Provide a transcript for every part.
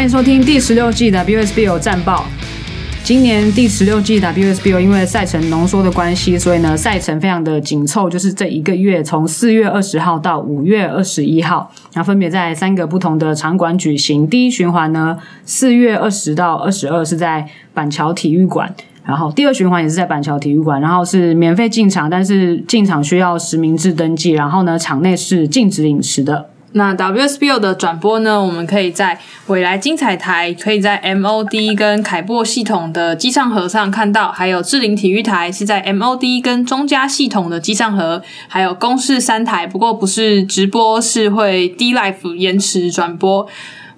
欢迎收听第十六季 WSBL 战报。今年第十六季 WSBL 因为赛程浓缩的关系，所以呢赛程非常的紧凑，就是这一个月从四月二十号到五月二十一号，然后分别在三个不同的场馆举行。第一循环呢，四月二十到二十二是在板桥体育馆，然后第二循环也是在板桥体育馆，然后是免费进场，但是进场需要实名制登记，然后呢场内是禁止饮食的。那 WSBL 的转播呢，我们可以在未来精彩台，可以在 MOD 跟凯擘系统的机上盒上看到，还有智林体育台是在 MOD 跟中加系统的机上盒，还有公视三台，不过不是直播，是会 DLive 延迟转播。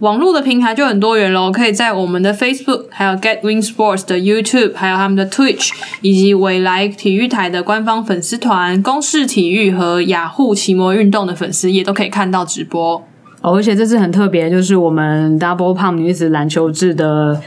网络的平台就很多元喽，可以在我们的 Facebook，还有 GetWin Sports 的 YouTube，还有他们的 Twitch，以及未来体育台的官方粉丝团、公视体育和雅虎奇摩运动的粉丝也都可以看到直播。哦，而且这次很特别，就是我们 Double Pump 女子篮球制的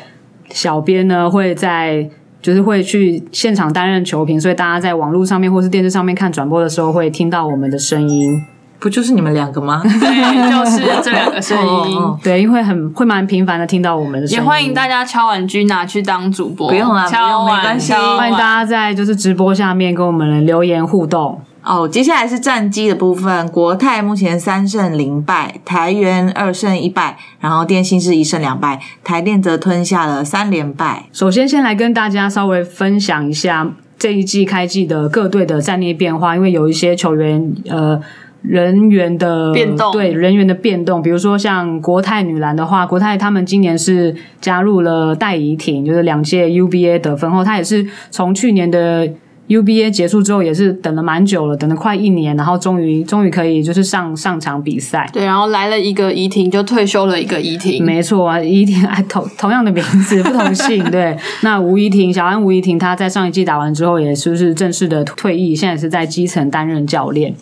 小编呢，会在就是会去现场担任球评，所以大家在网络上面或是电视上面看转播的时候，会听到我们的声音。不就是你们两个吗？对，就是这两个声音。对，因为很会蛮频繁的听到我们的声音。也欢迎大家敲完君拿去当主播，不用啦，敲碗没关系。欢迎大家在就是直播下面跟我们留言互动。哦，接下来是战绩的部分，国泰目前三胜零败，台元二胜一败，然后电信是一胜两败，台电则吞下了三连败。首先，先来跟大家稍微分享一下这一季开季的各队的战力变化，因为有一些球员呃。人员的变动，对人员的变动，比如说像国泰女篮的话，国泰他们今年是加入了戴怡婷，就是两届 UBA 得分后，她也是从去年的 UBA 结束之后，也是等了蛮久了，等了快一年，然后终于终于可以就是上上场比赛。对，然后来了一个怡婷，就退休了一个怡婷。没错啊，怡婷哎，同同样的名字，不同姓。对，那吴怡婷，小安吴怡婷，她在上一季打完之后，也是不是正式的退役，现在是在基层担任教练。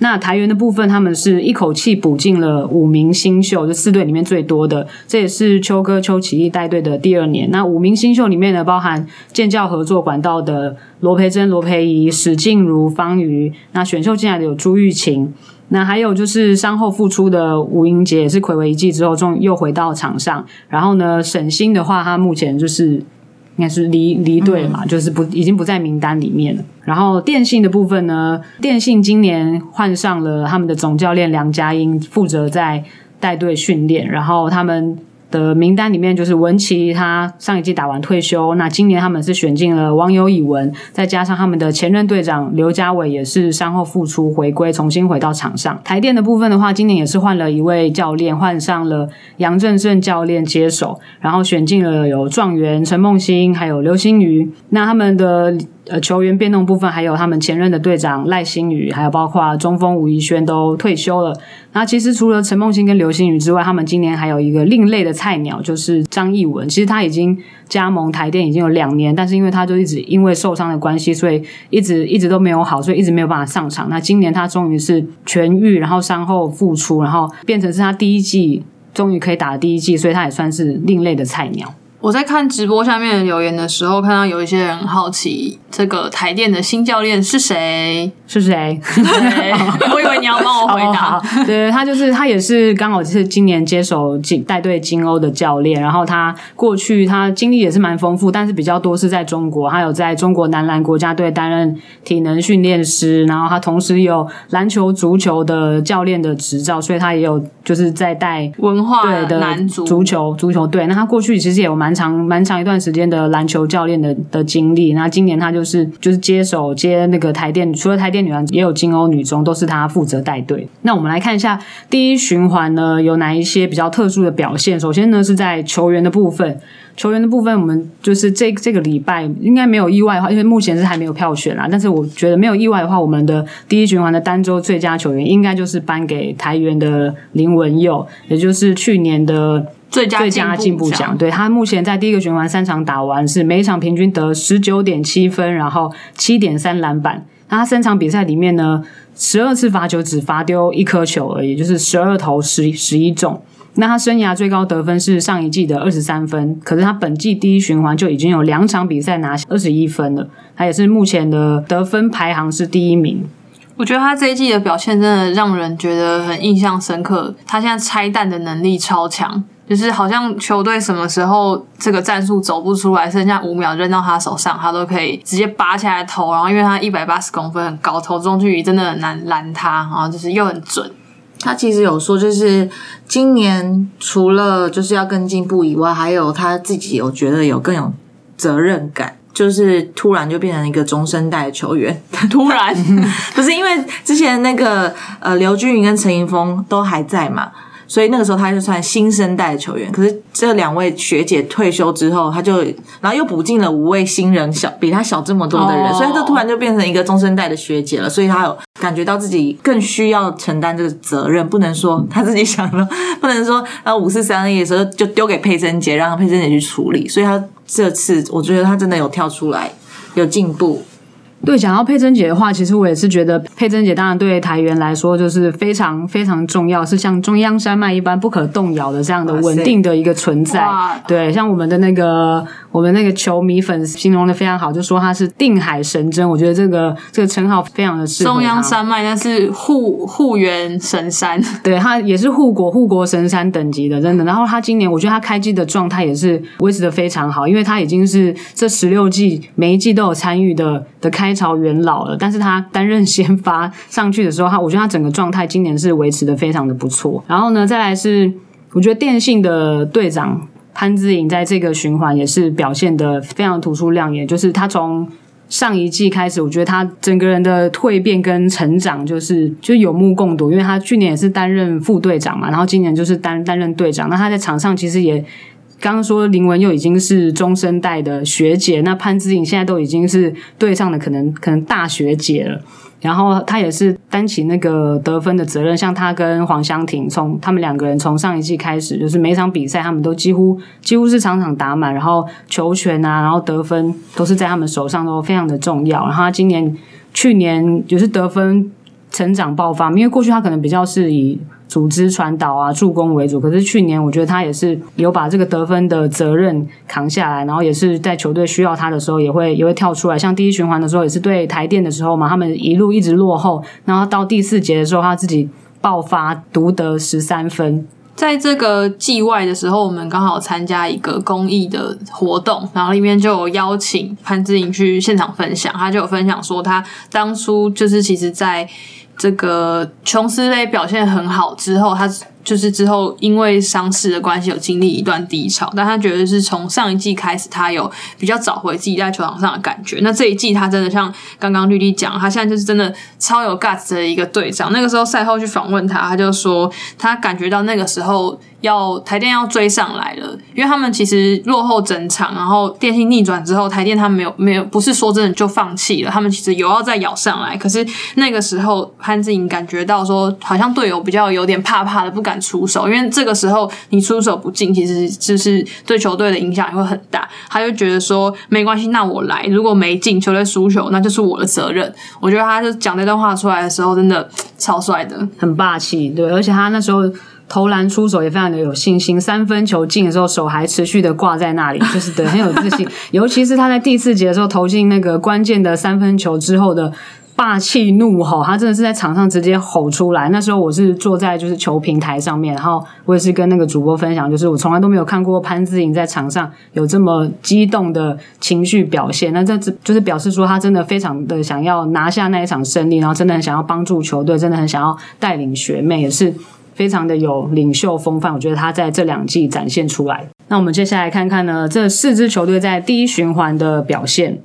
那台元的部分，他们是一口气补进了五名新秀，就四队里面最多的。这也是邱哥邱启义带队的第二年。那五名新秀里面呢，包含建教合作管道的罗培珍、罗培仪、史静茹、方瑜。那选秀进来的有朱玉琴。那还有就是伤后复出的吴英杰，也是睽违一季之后，终于又回到场上。然后呢，沈星的话，他目前就是。应该是离离队嘛，就是不已经不在名单里面了。然后电信的部分呢，电信今年换上了他们的总教练梁家英，负责在带队训练，然后他们。的名单里面就是文琪，他上一季打完退休。那今年他们是选进了王友乙文，再加上他们的前任队长刘家伟也是伤后复出回归，重新回到场上。台电的部分的话，今年也是换了一位教练，换上了杨正胜教练接手，然后选进了有状元陈梦欣，还有刘星宇。那他们的。呃，球员变动部分还有他们前任的队长赖星宇，还有包括中锋吴怡轩都退休了。那其实除了陈梦欣跟刘星宇之外，他们今年还有一个另类的菜鸟，就是张艺文。其实他已经加盟台电已经有两年，但是因为他就一直因为受伤的关系，所以一直一直都没有好，所以一直没有办法上场。那今年他终于是痊愈，然后伤后复出，然后变成是他第一季终于可以打第一季，所以他也算是另类的菜鸟。我在看直播下面的留言的时候，看到有一些人好奇这个台电的新教练是谁？是谁？我以为你要帮我回答。对，他就是他也是刚好是今年接手金带队金欧的教练，然后他过去他经历也是蛮丰富，但是比较多是在中国，他有在中国男篮国家队担任体能训练师，然后他同时有篮球、足球的教练的执照，所以他也有就是在带文化对的男足足球足球队。那他过去其实也有蛮。蛮长蛮长一段时间的篮球教练的的经历，那今年他就是就是接手接那个台电，除了台电女篮，也有金欧女中，都是他负责带队。那我们来看一下第一循环呢，有哪一些比较特殊的表现？首先呢是在球员的部分，球员的部分我们就是这这个礼拜应该没有意外的话，因为目前是还没有票选啦。但是我觉得没有意外的话，我们的第一循环的单周最佳球员应该就是颁给台元的林文佑，也就是去年的。最佳最佳进步奖，对，他目前在第一个循环三场打完，是每一场平均得十九点七分，然后七点三篮板。那他三场比赛里面呢，十二次罚球只罚丢一颗球而已，就是十二投十十一中。那他生涯最高得分是上一季的二十三分，可是他本季第一循环就已经有两场比赛拿二十一分了，他也是目前的得分排行是第一名。我觉得他这一季的表现真的让人觉得很印象深刻，他现在拆弹的能力超强。就是好像球队什么时候这个战术走不出来，剩下五秒扔到他手上，他都可以直接拔起来投。然后因为他一百八十公分很高，投中距离真的很难拦他，然后就是又很准。他其实有说，就是今年除了就是要更进步以外，还有他自己有觉得有更有责任感，就是突然就变成一个中生代的球员。突然 不是因为之前那个呃刘俊云跟陈盈峰都还在嘛。所以那个时候他就算新生代的球员，可是这两位学姐退休之后，他就然后又补进了五位新人，小比他小这么多的人，哦、所以他就突然就变成一个中生代的学姐了。所以他有感觉到自己更需要承担这个责任，不能说他自己想了，不能说然后五四三一的时候就丢给佩珍姐，让佩珍姐去处理。所以他这次我觉得他真的有跳出来，有进步。对，讲到佩珍姐的话，其实我也是觉得佩珍姐当然对台元来说就是非常非常重要，是像中央山脉一般不可动摇的这样的稳定的一个存在。对，像我们的那个我们那个球迷粉形容的非常好，就说她是定海神针。我觉得这个这个称号非常的适合。中央山脉那是护护园神山，对，她也是护国护国神山等级的，真的。然后她今年我觉得她开季的状态也是维持的非常好，因为她已经是这十六季每一季都有参与的的开。朝元老了，但是他担任先发上去的时候，他我觉得他整个状态今年是维持的非常的不错。然后呢，再来是我觉得电信的队长潘之颖在这个循环也是表现的非常突出亮眼，就是他从上一季开始，我觉得他整个人的蜕变跟成长就是就有目共睹，因为他去年也是担任副队长嘛，然后今年就是担担任队长，那他在场上其实也。刚刚说林文又已经是中生代的学姐，那潘姿颖现在都已经是队上的可能可能大学姐了。然后她也是担起那个得分的责任，像她跟黄湘婷，从他们两个人从上一季开始，就是每场比赛他们都几乎几乎是场场打满，然后球权啊，然后得分都是在他们手上，都非常的重要。然后她今年去年就是得分成长爆发，因为过去她可能比较是以。组织传导啊，助攻为主。可是去年，我觉得他也是有把这个得分的责任扛下来，然后也是在球队需要他的时候，也会也会跳出来。像第一循环的时候，也是对台电的时候嘛，他们一路一直落后，然后到第四节的时候，他自己爆发独得十三分。在这个季外的时候，我们刚好参加一个公益的活动，然后里面就有邀请潘志颖去现场分享，他就有分享说，他当初就是其实在。这个琼斯勒表现很好之后，他。就是之后因为伤势的关系有经历一段低潮，但他觉得是从上一季开始，他有比较找回自己在球场上的感觉。那这一季他真的像刚刚绿地讲，他现在就是真的超有 guts 的一个队长。那个时候赛后去访问他，他就说他感觉到那个时候要台电要追上来了，因为他们其实落后整场，然后电信逆转之后，台电他没有没有不是说真的就放弃了，他们其实有要再咬上来。可是那个时候潘志颖感觉到说，好像队友比较有点怕怕的，不敢。敢出手，因为这个时候你出手不进，其实就是对球队的影响也会很大。他就觉得说没关系，那我来，如果没进，球队输球，那就是我的责任。我觉得他就讲那段话出来的时候，真的超帅的，很霸气。对，而且他那时候投篮出手也非常的有信心，三分球进的时候手还持续的挂在那里，就是对很有自信。尤其是他在第四节的时候投进那个关键的三分球之后的。霸气怒吼，他真的是在场上直接吼出来。那时候我是坐在就是球平台上面，然后我也是跟那个主播分享，就是我从来都没有看过潘姿颖在场上有这么激动的情绪表现。那这就是表示说他真的非常的想要拿下那一场胜利，然后真的很想要帮助球队，真的很想要带领学妹，也是非常的有领袖风范。我觉得他在这两季展现出来。那我们接下来看看呢，这四支球队在第一循环的表现。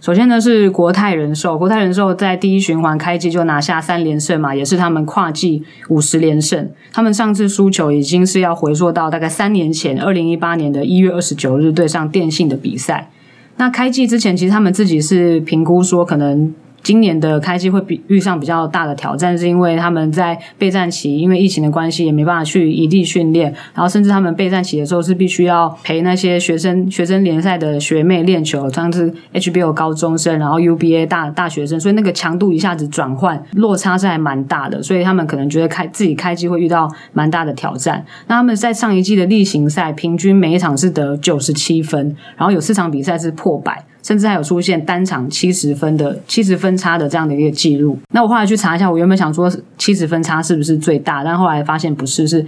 首先呢是国泰人寿，国泰人寿在第一循环开机就拿下三连胜嘛，也是他们跨季五十连胜。他们上次输球已经是要回溯到大概三年前，二零一八年的一月二十九日对上电信的比赛。那开季之前，其实他们自己是评估说可能。今年的开季会比遇上比较大的挑战，是因为他们在备战期，因为疫情的关系，也没办法去异地训练，然后甚至他们备战期的时候是必须要陪那些学生学生联赛的学妹练球，像是 HBL 高中生，然后 UBA 大大学生，所以那个强度一下子转换落差是还蛮大的，所以他们可能觉得开自己开季会遇到蛮大的挑战。那他们在上一季的例行赛，平均每一场是得九十七分，然后有四场比赛是破百。甚至还有出现单场七十分的七十分差的这样的一个记录。那我后来去查一下，我原本想说七十分差是不是最大，但后来发现不是，是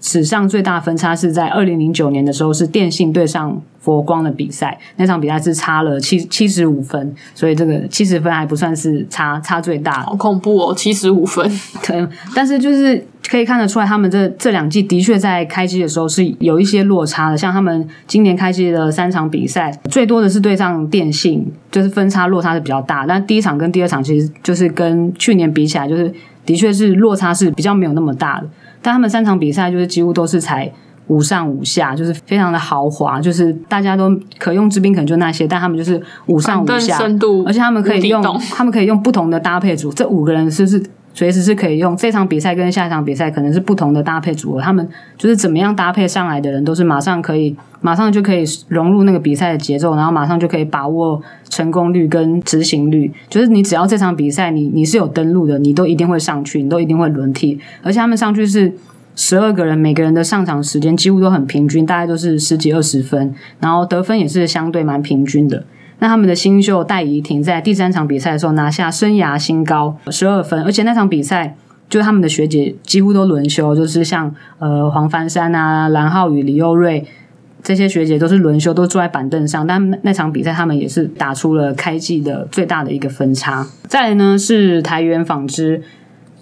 史上最大分差是在二零零九年的时候，是电信对上佛光的比赛，那场比赛是差了七七十五分，所以这个七十分还不算是差差最大。好恐怖哦，七十五分。对，但是就是可以看得出来，他们这这两季的确在开机的时候是有一些落差的。像他们今年开机的三场比赛，最多的是对上电信，就是分差落差是比较大。但第一场跟第二场其实就是跟去年比起来，就是的确是落差是比较没有那么大的。但他们三场比赛就是几乎都是才五上五下，就是非常的豪华，就是大家都可用之兵可能就那些，但他们就是五上五下，深度而且他们可以用他们可以用不同的搭配组，这五个人是不是随时是可以用？这场比赛跟下一场比赛可能是不同的搭配组合，他们就是怎么样搭配上来的人都是马上可以马上就可以融入那个比赛的节奏，然后马上就可以把握成功率跟执行率，就是你只要这场比赛你你是有登录的，你都一定会上去，你都一定会轮替，而且他们上去是。十二个人，每个人的上场时间几乎都很平均，大概都是十几二十分，然后得分也是相对蛮平均的。那他们的新秀戴怡婷在第三场比赛的时候拿下生涯新高十二分，而且那场比赛就他们的学姐几乎都轮休，就是像呃黄帆珊啊、蓝浩宇、李优瑞这些学姐都是轮休，都坐在板凳上。但那场比赛他们也是打出了开季的最大的一个分差。再来呢是台源纺织。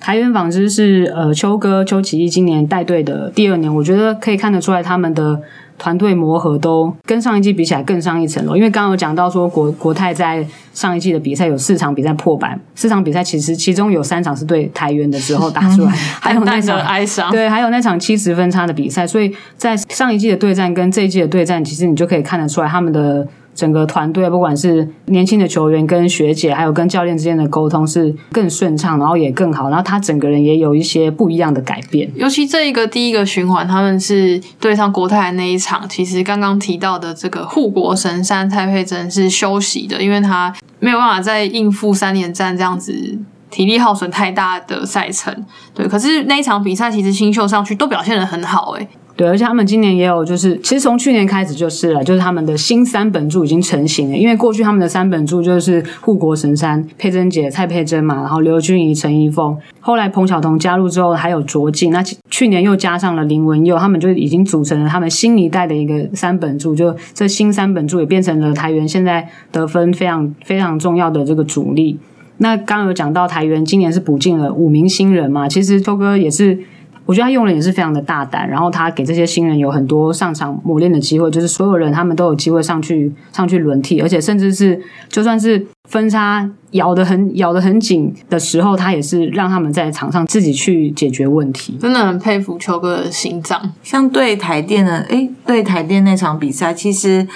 台元纺织是呃邱哥邱启义今年带队的第二年，我觉得可以看得出来他们的团队磨合都跟上一季比起来更上一层楼。因为刚刚有讲到说国国泰在上一季的比赛有四场比赛破百，四场比赛其实其中有三场是对台元的时候打出来，还有那场哀伤，对，还有那场七十分差的比赛，所以在上一季的对战跟这一季的对战，其实你就可以看得出来他们的。整个团队，不管是年轻的球员跟学姐，还有跟教练之间的沟通是更顺畅，然后也更好，然后他整个人也有一些不一样的改变。尤其这一个第一个循环，他们是对上国泰那一场，其实刚刚提到的这个护国神山蔡佩珍是休息的，因为他没有办法再应付三连战这样子体力耗损太大的赛程。对，可是那一场比赛其实新秀上去都表现得很好，欸，对，而且他们今年也有，就是其实从去年开始就是了，就是他们的新三本柱已经成型了。因为过去他们的三本柱就是护国神山佩珍姐蔡佩珍嘛，然后刘俊怡陈怡峰，后来彭晓彤加入之后还有卓静，那去年又加上了林文佑，他们就已经组成了他们新一代的一个三本柱。就这新三本柱也变成了台元现在得分非常非常重要的这个主力。那刚有讲到台元今年是补进了五名新人嘛，其实周哥也是。我觉得他用人也是非常的大胆，然后他给这些新人有很多上场磨练的机会，就是所有人他们都有机会上去上去轮替，而且甚至是就算是分差咬得很咬得很紧的时候，他也是让他们在场上自己去解决问题。真的很佩服邱哥的心脏。像对台电的，诶，对台电那场比赛，其实。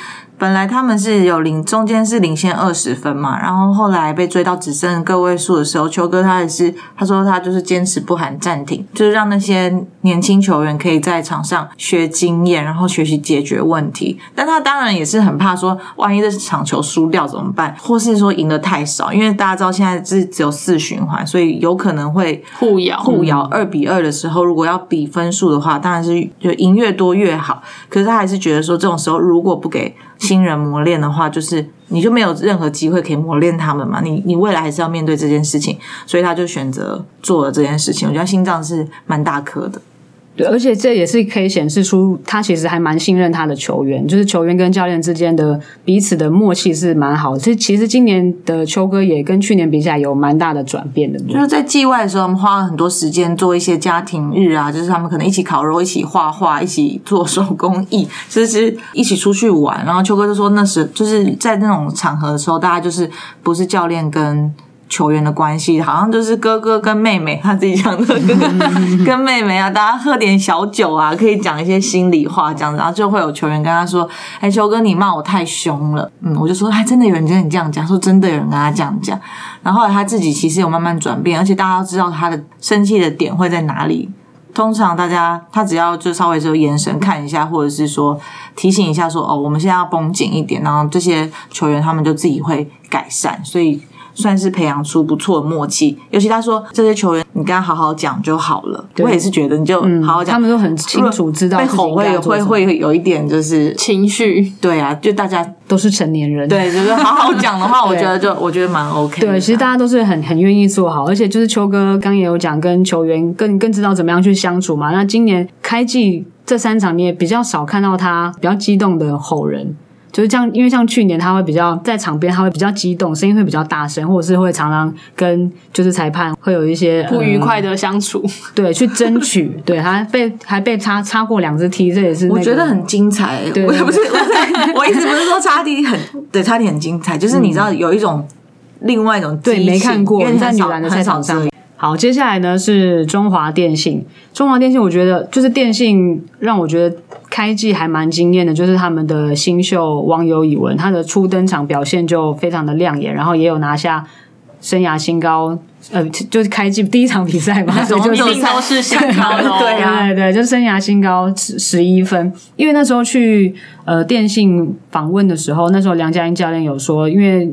本来他们是有领，中间是领先二十分嘛，然后后来被追到只剩个位数的时候，邱哥他也是他说他就是坚持不喊暂停，就是让那些年轻球员可以在场上学经验，然后学习解决问题。但他当然也是很怕说，万一这场球输掉怎么办，或是说赢得太少，因为大家知道现在是只有四循环，所以有可能会互咬互咬二比二的时候，如果要比分数的话，当然是就赢越多越好。可是他还是觉得说，这种时候如果不给新人磨练的话，就是你就没有任何机会可以磨练他们嘛。你你未来还是要面对这件事情，所以他就选择做了这件事情。我觉得心脏是蛮大颗的。而且这也是可以显示出他其实还蛮信任他的球员，就是球员跟教练之间的彼此的默契是蛮好的。这其实今年的秋哥也跟去年比起来有蛮大的转变的。就是在季外的时候，我们花了很多时间做一些家庭日啊，就是他们可能一起烤肉、一起画画、一起做手工艺，就是 一起出去玩。然后秋哥就说，那时就是在那种场合的时候，大家就是不是教练跟。球员的关系好像就是哥哥跟妹妹，他自己讲的哥哥 跟妹妹啊，大家喝点小酒啊，可以讲一些心里话这样子，然后就会有球员跟他说：“哎，球哥，你骂我太凶了。”嗯，我就说：“哎，真的有人跟你这样讲？”说真的有人跟他这样讲。然后后来他自己其实有慢慢转变，而且大家都知道他的生气的点会在哪里。通常大家他只要就稍微就眼神看一下，或者是说提醒一下说：“哦，我们现在要绷紧一点。”然后这些球员他们就自己会改善，所以。算是培养出不错的默契。尤其他说这些球员，你跟他好好讲就好了。我也是觉得，你就好好讲，他们都很清楚知道被吼会会会有一点就是情绪。对啊，就大家都是成年人，对，就是好好讲的话，我觉得就我觉得蛮 OK。对，其实大家都是很很愿意做好，而且就是秋哥刚也有讲，跟球员更更知道怎么样去相处嘛。那今年开季这三场，你也比较少看到他比较激动的吼人。就是这样，因为像去年他会比较在场边，他会比较激动，声音会比较大声，或者是会常常跟就是裁判会有一些不愉快的相处，嗯、对，去争取，对他被还被插插过两只踢，这也是、那个、我觉得很精彩。对，我也不是，我一直不是说插踢很对，插踢很精彩，就是你知道有一种、嗯、另外一种对没看过，因为在女篮的赛场上。好，接下来呢是中华电信。中华电信，我觉得就是电信让我觉得开季还蛮惊艳的，就是他们的新秀网友以文，他的初登场表现就非常的亮眼，然后也有拿下生涯新高，呃，就是开季第一场比赛嘛，所以 就一定都是新高的，对啊，对对，就生涯新高十十一分。因为那时候去呃电信访问的时候，那时候梁家英教练有说，因为。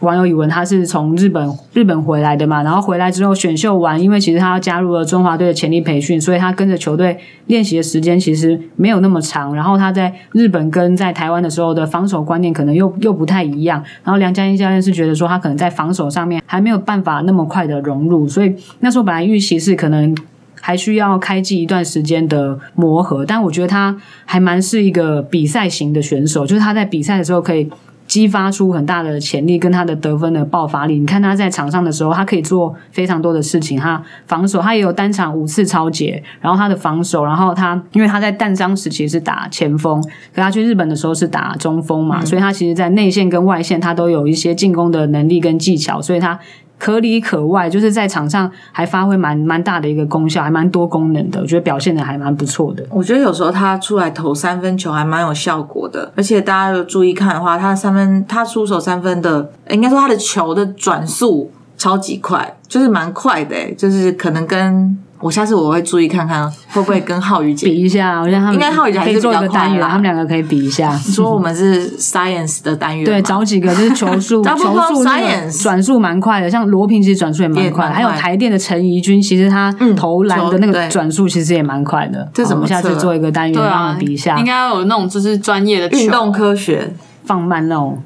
王游乙文他是从日本日本回来的嘛，然后回来之后选秀完，因为其实他加入了中华队的潜力培训，所以他跟着球队练习的时间其实没有那么长。然后他在日本跟在台湾的时候的防守观念可能又又不太一样。然后梁家英教练是觉得说他可能在防守上面还没有办法那么快的融入，所以那时候本来预期是可能还需要开季一段时间的磨合。但我觉得他还蛮是一个比赛型的选手，就是他在比赛的时候可以。激发出很大的潜力跟他的得分的爆发力。你看他在场上的时候，他可以做非常多的事情。他防守，他也有单场五次抄截。然后他的防守，然后他因为他在淡伤时期是打前锋，可他去日本的时候是打中锋嘛，嗯、所以他其实在内线跟外线他都有一些进攻的能力跟技巧，所以他。可里可外，就是在场上还发挥蛮蛮大的一个功效，还蛮多功能的。我觉得表现的还蛮不错的。我觉得有时候他出来投三分球还蛮有效果的，而且大家有注意看的话，他三分他出手三分的，应该说他的球的转速超级快，就是蛮快的，就是可能跟。我下次我会注意看看会不会跟浩宇姐比一下，我觉得他们应该浩宇姐还是比较快的，他们两个可以比一下。说我们是 science 的单元，对，找几个就是 球速，球速 science 转速蛮快的，像罗平其实转速也蛮快，还有台电的陈怡君，其实他投篮的那个转速其实也蛮快的。这怎么下次做一个单元，让他们比一下？应该要有那种就是专业的运动科学放慢那种。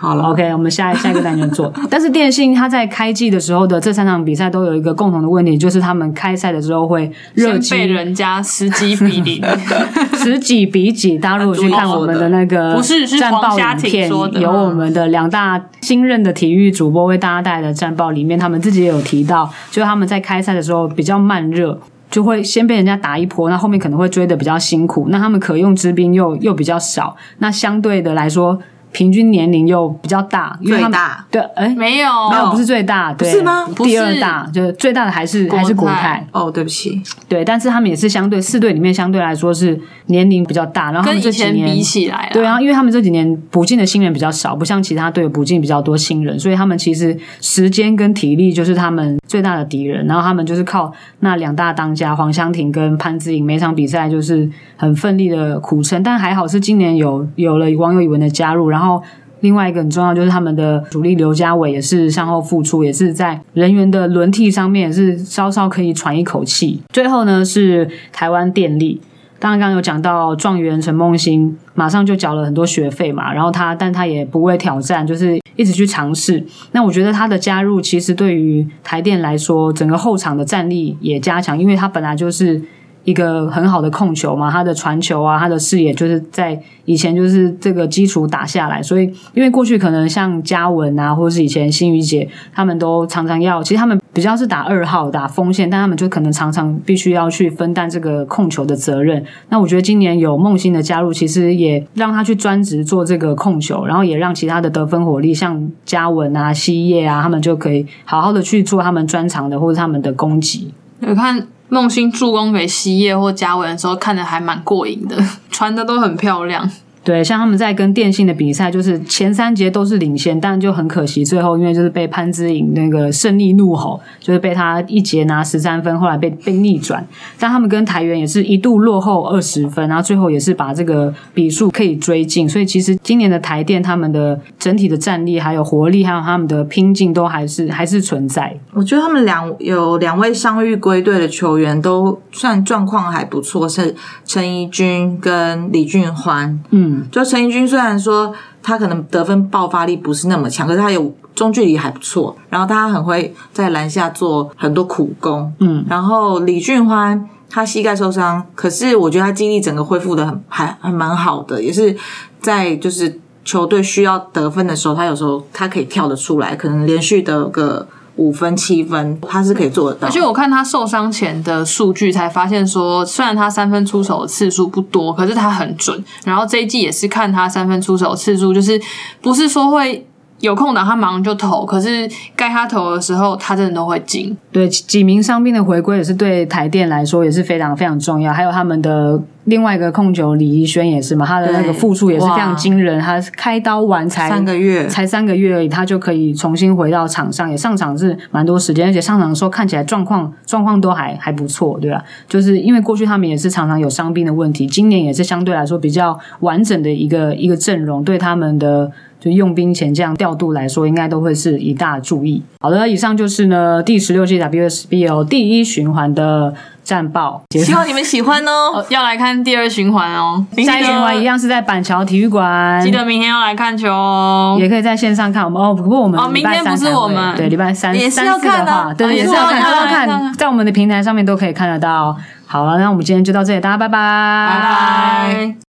好了，OK，我们下 下一个单元做。但是电信它在开季的时候的这三场比赛都有一个共同的问题，就是他们开赛的时候会热被人家十几比零，十几比几。大家如果去看我们的那个不是是战报影片，有我们的两大新任的体育主播为大家带来的战报里面，他们自己也有提到，就他们在开赛的时候比较慢热，就会先被人家打一波，那后面可能会追的比较辛苦。那他们可用之兵又又比较少，那相对的来说。平均年龄又比较大，因为他们最大对，哎，没有，没有，不是最大，对，是吗？第二大，就是最大的还是还是国泰。哦，对不起，对，但是他们也是相对四队里面相对来说是年龄比较大，然后他们这几年跟以前比起来，对啊，因为他们这几年补进的新人比较少，不像其他队补进比较多新人，所以他们其实时间跟体力就是他们最大的敌人。然后他们就是靠那两大当家黄湘婷跟潘之颖，每场比赛就是很奋力的苦撑，但还好是今年有有了王游乙文的加入，然后。另外一个很重要就是他们的主力刘家伟也是向后复出，也是在人员的轮替上面也是稍稍可以喘一口气。最后呢是台湾电力，当然刚刚有讲到状元陈梦欣，马上就缴了很多学费嘛，然后他但他也不畏挑战，就是一直去尝试。那我觉得他的加入其实对于台电来说，整个后场的战力也加强，因为他本来就是。一个很好的控球嘛，他的传球啊，他的视野就是在以前就是这个基础打下来，所以因为过去可能像嘉文啊，或者是以前新宇姐，他们都常常要，其实他们比较是打二号打锋线，但他们就可能常常必须要去分担这个控球的责任。那我觉得今年有梦欣的加入，其实也让他去专职做这个控球，然后也让其他的得分火力像嘉文啊、希叶啊，他们就可以好好的去做他们专长的或者他们的攻击。有看。梦欣助攻给希叶或嘉文的时候，看的还蛮过瘾的，传的都很漂亮。对，像他们在跟电信的比赛，就是前三节都是领先，但就很可惜，最后因为就是被潘之颖那个胜利怒吼，就是被他一节拿十三分，后来被被逆转。但他们跟台元也是一度落后二十分，然后最后也是把这个比数可以追进。所以其实今年的台电他们的整体的战力、还有活力、还有他们的拼劲，都还是还是存在。我觉得他们两有两位伤愈归队的球员都算状况还不错，是陈怡君跟李俊欢。嗯。就陈怡君虽然说他可能得分爆发力不是那么强，可是他有中距离还不错，然后他很会在篮下做很多苦工，嗯，然后李俊欢他膝盖受伤，可是我觉得他精力整个恢复的很还还蛮好的，也是在就是球队需要得分的时候，他有时候他可以跳得出来，可能连续得个。五分七分，他是可以做得到。而且我看他受伤前的数据，才发现说，虽然他三分出手的次数不多，可是他很准。然后这一季也是看他三分出手的次数，就是不是说会。有空档他马上就投，可是该他投的时候，他真的都会进。对，几名伤兵的回归也是对台电来说也是非常非常重要。还有他们的另外一个控球李怡轩也是嘛，他的那个复出也是非常惊人。他开刀完才三个月，才三个月而已，他就可以重新回到场上，也上场是蛮多时间，而且上场的时候看起来状况状况都还还不错，对吧？就是因为过去他们也是常常有伤病的问题，今年也是相对来说比较完整的一个一个阵容，对他们的。就用兵前这样调度来说，应该都会是一大注意。好的，以上就是呢第十六届 WSBL 第一循环的战报。希望你们喜欢哦，哦。要来看第二循环哦，下一循环一样是在板桥体育馆。记得明天要来看球哦，也可以在线上看我们哦。不过我们哦，明天不是我们对礼拜三也是要看的，啊，对，也是要看，都要看，在我们的平台上面都可以看得到。好了，那我们今天就到这里，大家拜拜，拜拜。